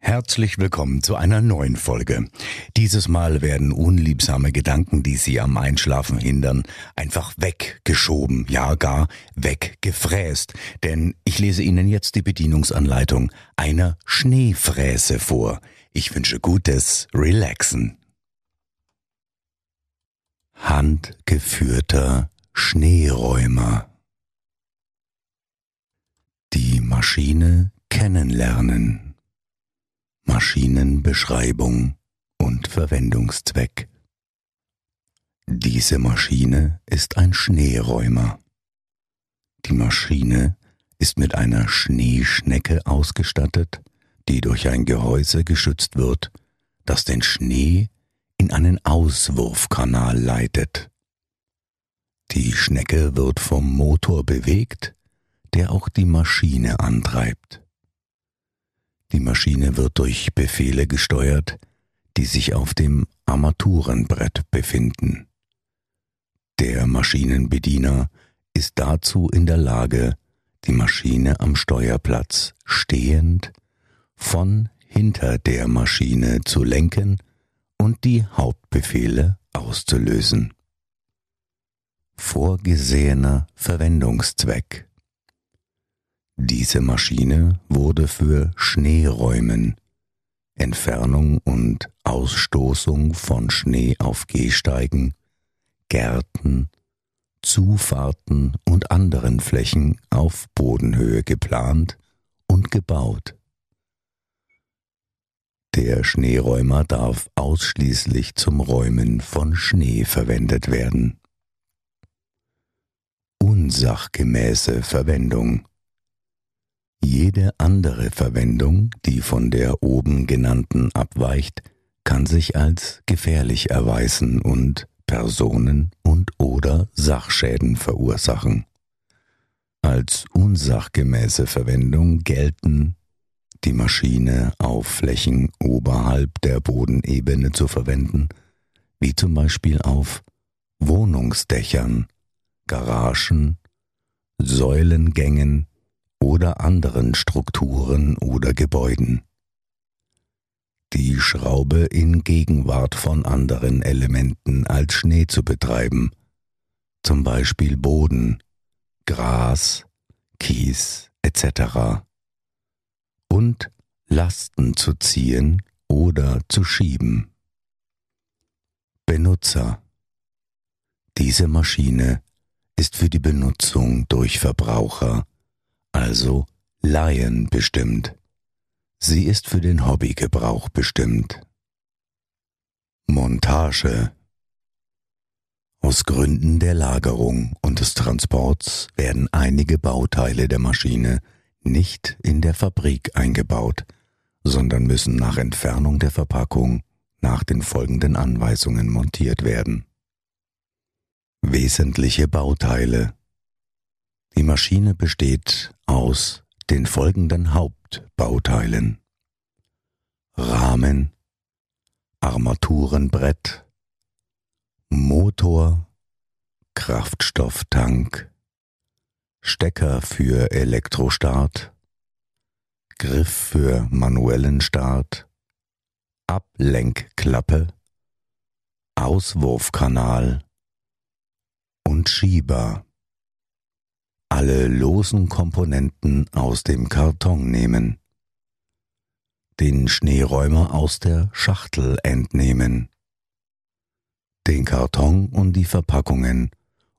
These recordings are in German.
Herzlich willkommen zu einer neuen Folge. Dieses Mal werden unliebsame Gedanken, die Sie am Einschlafen hindern, einfach weggeschoben, ja gar weggefräst. Denn ich lese Ihnen jetzt die Bedienungsanleitung einer Schneefräse vor. Ich wünsche gutes Relaxen. Handgeführter Schneeräumer. Die Maschine kennenlernen. Maschinenbeschreibung und Verwendungszweck. Diese Maschine ist ein Schneeräumer. Die Maschine ist mit einer Schneeschnecke ausgestattet, die durch ein Gehäuse geschützt wird, das den Schnee in einen Auswurfkanal leitet. Die Schnecke wird vom Motor bewegt, der auch die Maschine antreibt. Die Maschine wird durch Befehle gesteuert, die sich auf dem Armaturenbrett befinden. Der Maschinenbediener ist dazu in der Lage, die Maschine am Steuerplatz stehend von hinter der Maschine zu lenken und die Hauptbefehle auszulösen. Vorgesehener Verwendungszweck diese Maschine wurde für Schneeräumen, Entfernung und Ausstoßung von Schnee auf Gehsteigen, Gärten, Zufahrten und anderen Flächen auf Bodenhöhe geplant und gebaut. Der Schneeräumer darf ausschließlich zum Räumen von Schnee verwendet werden. Unsachgemäße Verwendung jede andere Verwendung, die von der oben genannten abweicht, kann sich als gefährlich erweisen und Personen und oder Sachschäden verursachen. Als unsachgemäße Verwendung gelten die Maschine auf Flächen oberhalb der Bodenebene zu verwenden, wie zum Beispiel auf Wohnungsdächern, Garagen, Säulengängen, oder anderen Strukturen oder Gebäuden. Die Schraube in Gegenwart von anderen Elementen als Schnee zu betreiben, zum Beispiel Boden, Gras, Kies etc. und Lasten zu ziehen oder zu schieben. Benutzer Diese Maschine ist für die Benutzung durch Verbraucher also Laien bestimmt. Sie ist für den Hobbygebrauch bestimmt. Montage Aus Gründen der Lagerung und des Transports werden einige Bauteile der Maschine nicht in der Fabrik eingebaut, sondern müssen nach Entfernung der Verpackung nach den folgenden Anweisungen montiert werden. Wesentliche Bauteile die Maschine besteht aus den folgenden Hauptbauteilen. Rahmen, Armaturenbrett, Motor, Kraftstofftank, Stecker für Elektrostart, Griff für manuellen Start, Ablenkklappe, Auswurfkanal und Schieber alle losen Komponenten aus dem Karton nehmen, den Schneeräumer aus der Schachtel entnehmen, den Karton und die Verpackungen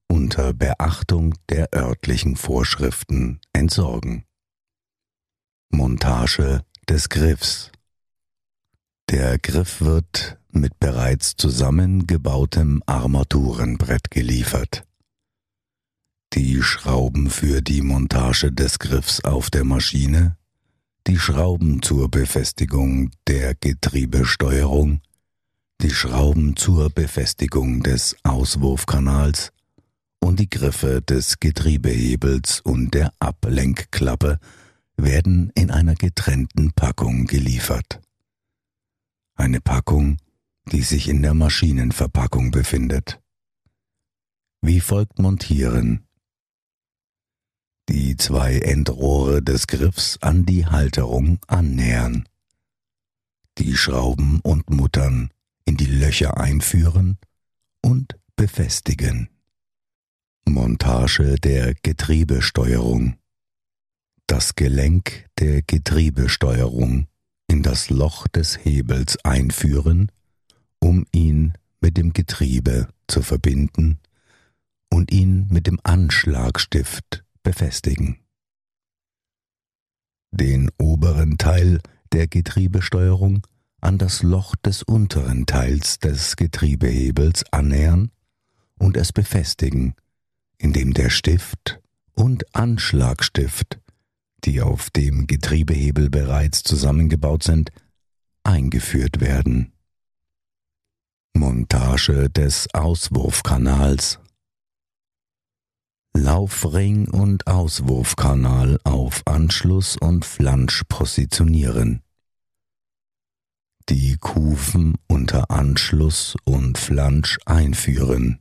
unter Beachtung der örtlichen Vorschriften entsorgen. Montage des Griffs. Der Griff wird mit bereits zusammengebautem Armaturenbrett geliefert die Schrauben für die Montage des Griffs auf der Maschine, die Schrauben zur Befestigung der Getriebesteuerung, die Schrauben zur Befestigung des Auswurfkanals und die Griffe des Getriebehebels und der Ablenkklappe werden in einer getrennten Packung geliefert. Eine Packung, die sich in der Maschinenverpackung befindet. Wie folgt montieren. Die zwei Endrohre des Griffs an die Halterung annähern. Die Schrauben und Muttern in die Löcher einführen und befestigen. Montage der Getriebesteuerung. Das Gelenk der Getriebesteuerung in das Loch des Hebels einführen, um ihn mit dem Getriebe zu verbinden und ihn mit dem Anschlagstift befestigen. Den oberen Teil der Getriebesteuerung an das Loch des unteren Teils des Getriebehebels annähern und es befestigen, indem der Stift und Anschlagstift, die auf dem Getriebehebel bereits zusammengebaut sind, eingeführt werden. Montage des Auswurfkanals Laufring und Auswurfkanal auf Anschluss und Flansch positionieren die Kufen unter Anschluss und Flansch einführen.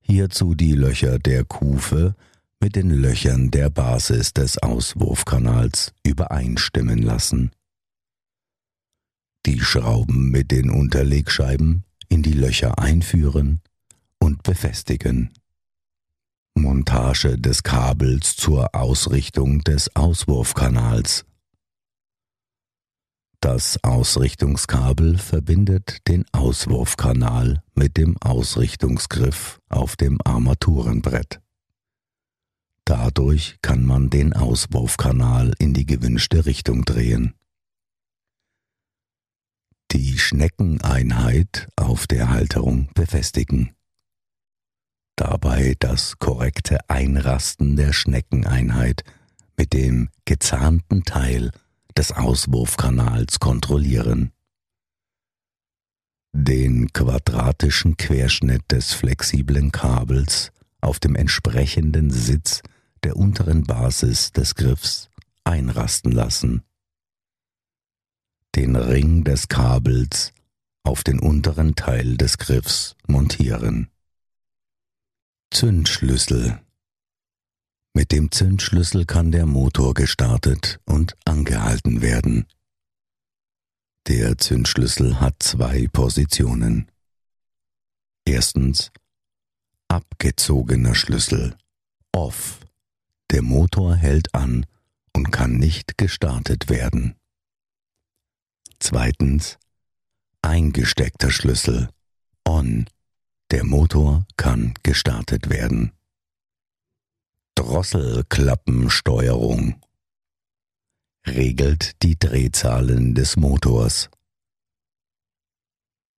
Hierzu die Löcher der Kufe mit den Löchern der Basis des Auswurfkanals übereinstimmen lassen. Die Schrauben mit den Unterlegscheiben in die Löcher einführen und befestigen. Montage des Kabels zur Ausrichtung des Auswurfkanals das Ausrichtungskabel verbindet den Auswurfkanal mit dem Ausrichtungsgriff auf dem Armaturenbrett. Dadurch kann man den Auswurfkanal in die gewünschte Richtung drehen. Die Schneckeneinheit auf der Halterung befestigen. Dabei das korrekte Einrasten der Schneckeneinheit mit dem gezahnten Teil des Auswurfkanals kontrollieren. Den quadratischen Querschnitt des flexiblen Kabels auf dem entsprechenden Sitz der unteren Basis des Griffs einrasten lassen. Den Ring des Kabels auf den unteren Teil des Griffs montieren. Zündschlüssel mit dem Zündschlüssel kann der Motor gestartet und angehalten werden. Der Zündschlüssel hat zwei Positionen. Erstens abgezogener Schlüssel off. Der Motor hält an und kann nicht gestartet werden. Zweitens eingesteckter Schlüssel on. Der Motor kann gestartet werden. Drosselklappensteuerung regelt die Drehzahlen des Motors.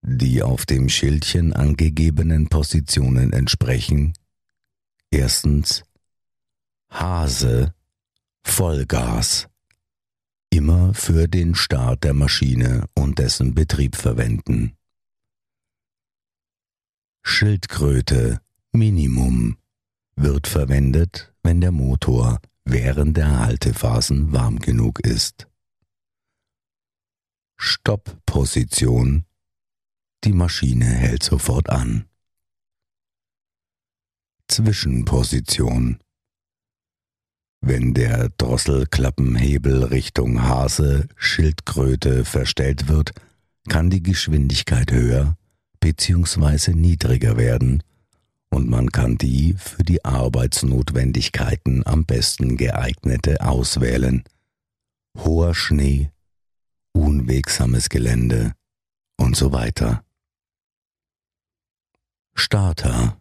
Die auf dem Schildchen angegebenen Positionen entsprechen erstens Hase Vollgas immer für den Start der Maschine und dessen Betrieb verwenden. Schildkröte Minimum wird verwendet, wenn der Motor während der Haltephasen warm genug ist. Stoppposition. Die Maschine hält sofort an. Zwischenposition. Wenn der Drosselklappenhebel Richtung Hase, Schildkröte verstellt wird, kann die Geschwindigkeit höher bzw. niedriger werden und man kann die für die Arbeitsnotwendigkeiten am besten geeignete auswählen. Hoher Schnee, unwegsames Gelände und so weiter. Starter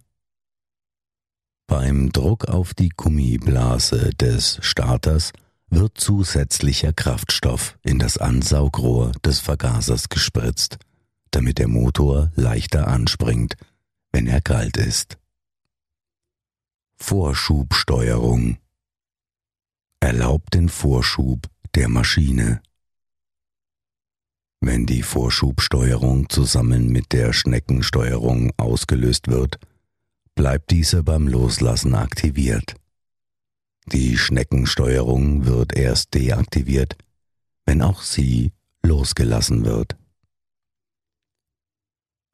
Beim Druck auf die Gummiblase des Starters wird zusätzlicher Kraftstoff in das Ansaugrohr des Vergasers gespritzt, damit der Motor leichter anspringt wenn er kalt ist. Vorschubsteuerung erlaubt den Vorschub der Maschine. Wenn die Vorschubsteuerung zusammen mit der Schneckensteuerung ausgelöst wird, bleibt diese beim Loslassen aktiviert. Die Schneckensteuerung wird erst deaktiviert, wenn auch sie losgelassen wird.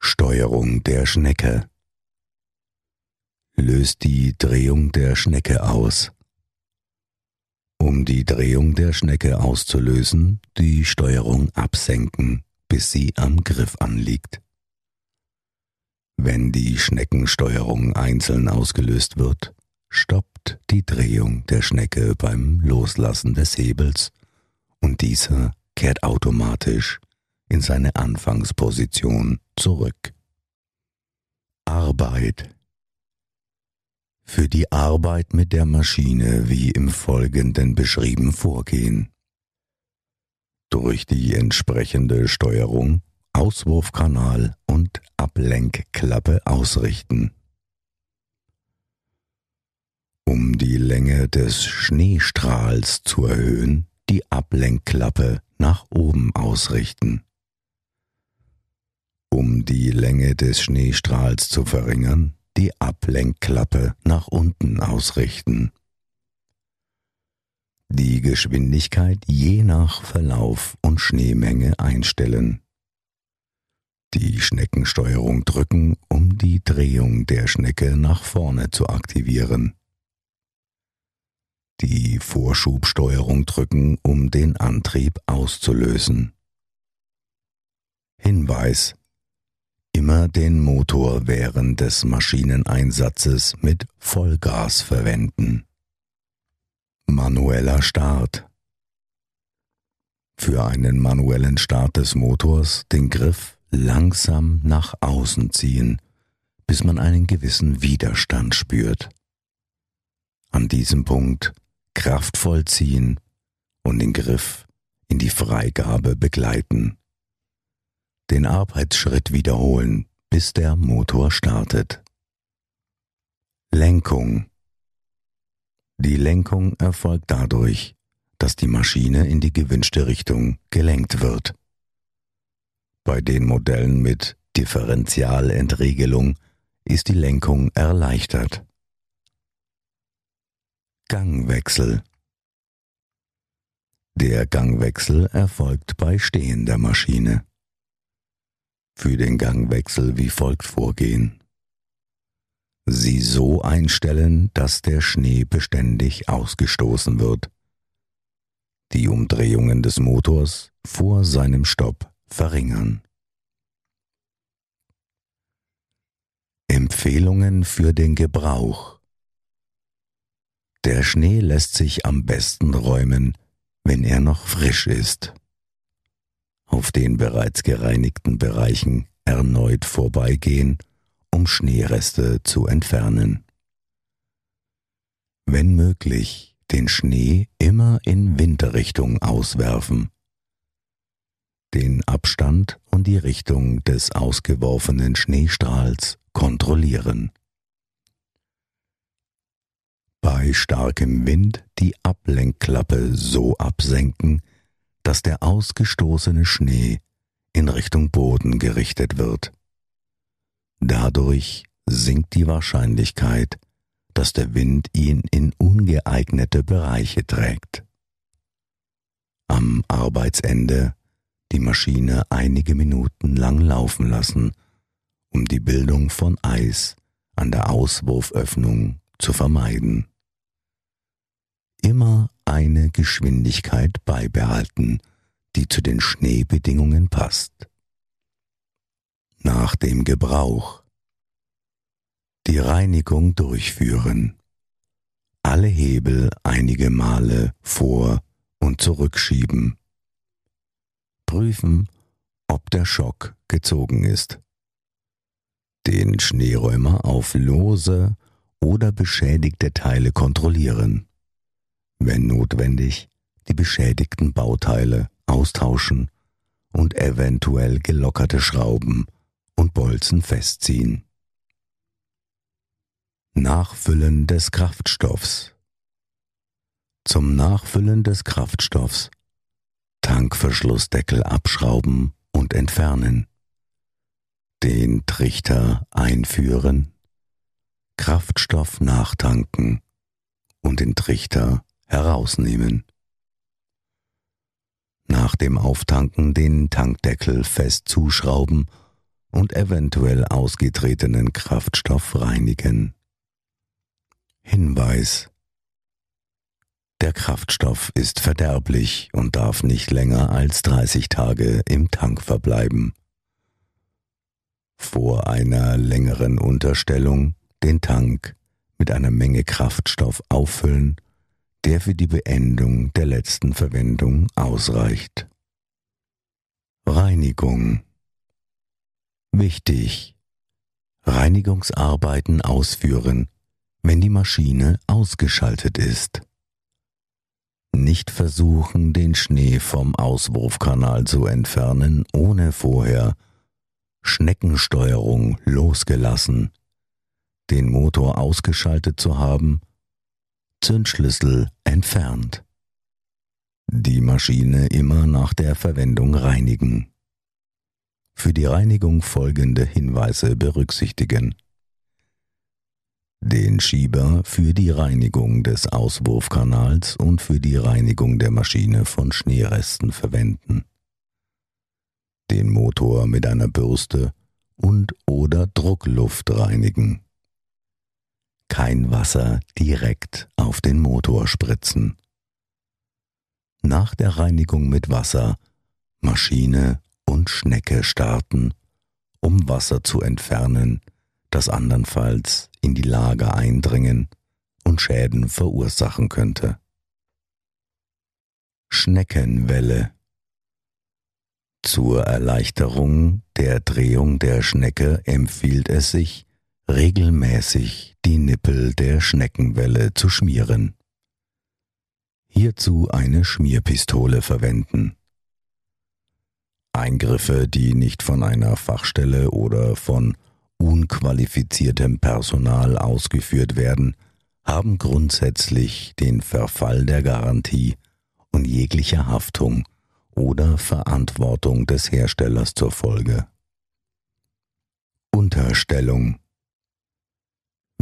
Steuerung der Schnecke löst die Drehung der Schnecke aus. Um die Drehung der Schnecke auszulösen, die Steuerung absenken, bis sie am Griff anliegt. Wenn die Schneckensteuerung einzeln ausgelöst wird, stoppt die Drehung der Schnecke beim Loslassen des Hebels und dieser kehrt automatisch in seine Anfangsposition zurück. Arbeit Für die Arbeit mit der Maschine wie im Folgenden beschrieben vorgehen. Durch die entsprechende Steuerung Auswurfkanal und Ablenkklappe ausrichten. Um die Länge des Schneestrahls zu erhöhen, die Ablenkklappe nach oben ausrichten. Um die Länge des Schneestrahls zu verringern, die Ablenkklappe nach unten ausrichten. Die Geschwindigkeit je nach Verlauf und Schneemenge einstellen die Schneckensteuerung drücken, um die Drehung der Schnecke nach vorne zu aktivieren. Die Vorschubsteuerung drücken, um den Antrieb auszulösen. Hinweis Immer den Motor während des Maschineneinsatzes mit Vollgas verwenden. Manueller Start Für einen manuellen Start des Motors den Griff langsam nach außen ziehen, bis man einen gewissen Widerstand spürt. An diesem Punkt kraftvoll ziehen und den Griff in die Freigabe begleiten. Den Arbeitsschritt wiederholen, bis der Motor startet. Lenkung. Die Lenkung erfolgt dadurch, dass die Maschine in die gewünschte Richtung gelenkt wird. Bei den Modellen mit Differentialentriegelung ist die Lenkung erleichtert. Gangwechsel Der Gangwechsel erfolgt bei stehender Maschine. Für den Gangwechsel wie folgt vorgehen. Sie so einstellen, dass der Schnee beständig ausgestoßen wird. Die Umdrehungen des Motors vor seinem Stopp verringern. Empfehlungen für den Gebrauch Der Schnee lässt sich am besten räumen, wenn er noch frisch ist. Auf den bereits gereinigten Bereichen erneut vorbeigehen, um Schneereste zu entfernen. Wenn möglich, den Schnee immer in Winterrichtung auswerfen den Abstand und die Richtung des ausgeworfenen Schneestrahls kontrollieren. Bei starkem Wind die Ablenkklappe so absenken, dass der ausgestoßene Schnee in Richtung Boden gerichtet wird. Dadurch sinkt die Wahrscheinlichkeit, dass der Wind ihn in ungeeignete Bereiche trägt. Am Arbeitsende die Maschine einige Minuten lang laufen lassen, um die Bildung von Eis an der Auswurföffnung zu vermeiden. Immer eine Geschwindigkeit beibehalten, die zu den Schneebedingungen passt. Nach dem Gebrauch die Reinigung durchführen. Alle Hebel einige Male vor und zurückschieben prüfen, ob der Schock gezogen ist. Den Schneeräumer auf lose oder beschädigte Teile kontrollieren. Wenn notwendig, die beschädigten Bauteile austauschen und eventuell gelockerte Schrauben und Bolzen festziehen. Nachfüllen des Kraftstoffs. Zum Nachfüllen des Kraftstoffs Tankverschlussdeckel abschrauben und entfernen, den Trichter einführen, Kraftstoff nachtanken und den Trichter herausnehmen. Nach dem Auftanken den Tankdeckel fest zuschrauben und eventuell ausgetretenen Kraftstoff reinigen. Hinweis Der Kraftstoff ist verderblich und darf nicht länger als 30 Tage im Tank verbleiben. Vor einer längeren Unterstellung den Tank mit einer Menge Kraftstoff auffüllen, der für die Beendung der letzten Verwendung ausreicht. Reinigung Wichtig. Reinigungsarbeiten ausführen, wenn die Maschine ausgeschaltet ist. Nicht versuchen, den Schnee vom Auswurfkanal zu entfernen, ohne vorher Schneckensteuerung losgelassen, den Motor ausgeschaltet zu haben, Zündschlüssel entfernt. Die Maschine immer nach der Verwendung reinigen für die Reinigung folgende Hinweise berücksichtigen. Den Schieber für die Reinigung des Auswurfkanals und für die Reinigung der Maschine von Schneeresten verwenden. Den Motor mit einer Bürste und oder Druckluft reinigen. Kein Wasser direkt auf den Motor spritzen. Nach der Reinigung mit Wasser Maschine und Schnecke starten, um Wasser zu entfernen, das andernfalls in die Lager eindringen und Schäden verursachen könnte. Schneckenwelle Zur Erleichterung der Drehung der Schnecke empfiehlt es sich, regelmäßig die Nippel der Schneckenwelle zu schmieren. Hierzu eine Schmierpistole verwenden. Eingriffe, die nicht von einer Fachstelle oder von unqualifiziertem Personal ausgeführt werden, haben grundsätzlich den Verfall der Garantie und jeglicher Haftung oder Verantwortung des Herstellers zur Folge. Unterstellung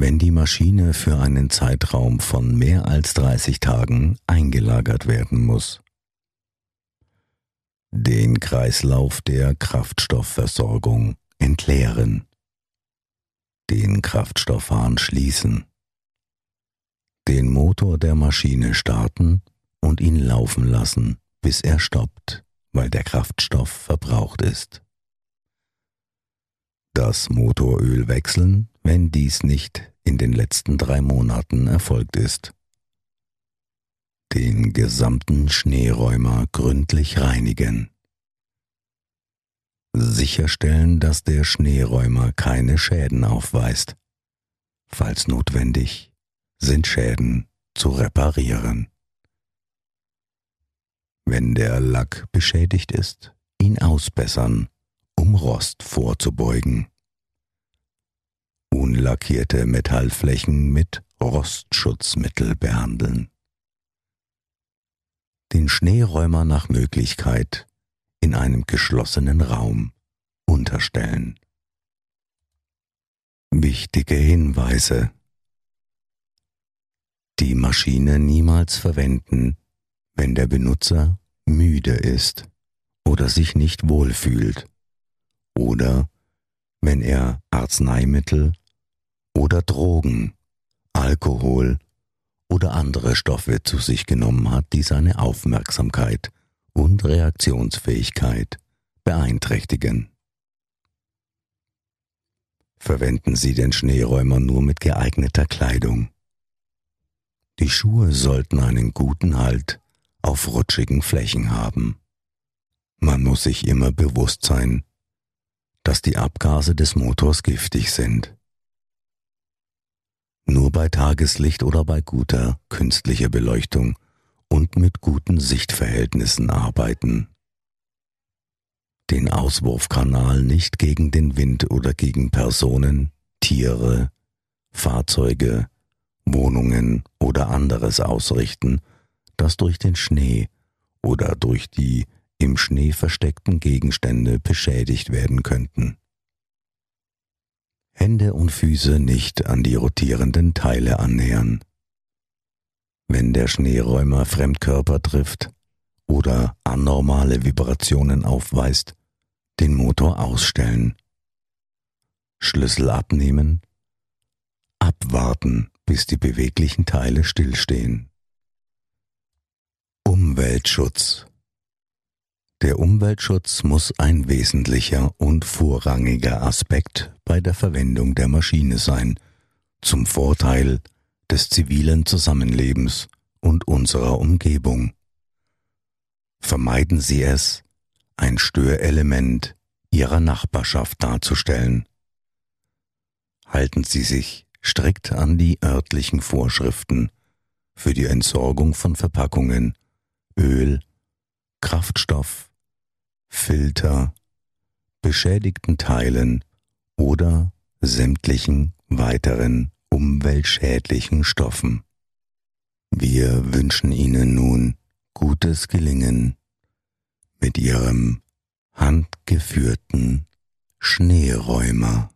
Wenn die Maschine für einen Zeitraum von mehr als 30 Tagen eingelagert werden muss. Den Kreislauf der Kraftstoffversorgung entleeren, den Kraftstoffhahn schließen, den Motor der Maschine starten und ihn laufen lassen, bis er stoppt, weil der Kraftstoff verbraucht ist. Das Motoröl wechseln, wenn dies nicht in den letzten drei Monaten erfolgt ist den gesamten Schneeräumer gründlich reinigen. Sicherstellen, dass der Schneeräumer keine Schäden aufweist. Falls notwendig, sind Schäden zu reparieren. Wenn der Lack beschädigt ist, ihn ausbessern, um Rost vorzubeugen. Unlackierte Metallflächen mit Rostschutzmittel behandeln den Schneeräumer nach Möglichkeit in einem geschlossenen Raum unterstellen. Wichtige Hinweise Die Maschine niemals verwenden, wenn der Benutzer müde ist oder sich nicht wohlfühlt oder wenn er Arzneimittel oder Drogen, Alkohol oder andere Stoffe zu sich genommen hat, die seine Aufmerksamkeit und Reaktionsfähigkeit beeinträchtigen. Verwenden Sie den Schneeräumer nur mit geeigneter Kleidung. Die Schuhe sollten einen guten Halt auf rutschigen Flächen haben. Man muss sich immer bewusst sein, dass die Abgase des Motors giftig sind. Nur bei Tageslicht oder bei guter künstlicher Beleuchtung und mit guten Sichtverhältnissen arbeiten. Den Auswurfkanal nicht gegen den Wind oder gegen Personen, Tiere, Fahrzeuge, Wohnungen oder anderes ausrichten, das durch den Schnee oder durch die im Schnee versteckten Gegenstände beschädigt werden könnten. Hände und Füße nicht an die rotierenden Teile annähern. Wenn der Schneeräumer Fremdkörper trifft oder anormale Vibrationen aufweist, den Motor ausstellen. Schlüssel abnehmen, abwarten, bis die beweglichen Teile stillstehen. Umweltschutz Der Umweltschutz muss ein wesentlicher und vorrangiger Aspekt bei der Verwendung der Maschine sein, zum Vorteil des zivilen Zusammenlebens und unserer Umgebung. Vermeiden Sie es, ein Störelement Ihrer Nachbarschaft darzustellen. Halten Sie sich strikt an die örtlichen Vorschriften für die Entsorgung von Verpackungen, Öl, Kraftstoff, Filter, beschädigten Teilen oder sämtlichen weiteren umweltschädlichen Stoffen. Wir wünschen Ihnen nun gutes Gelingen mit Ihrem handgeführten Schneeräumer.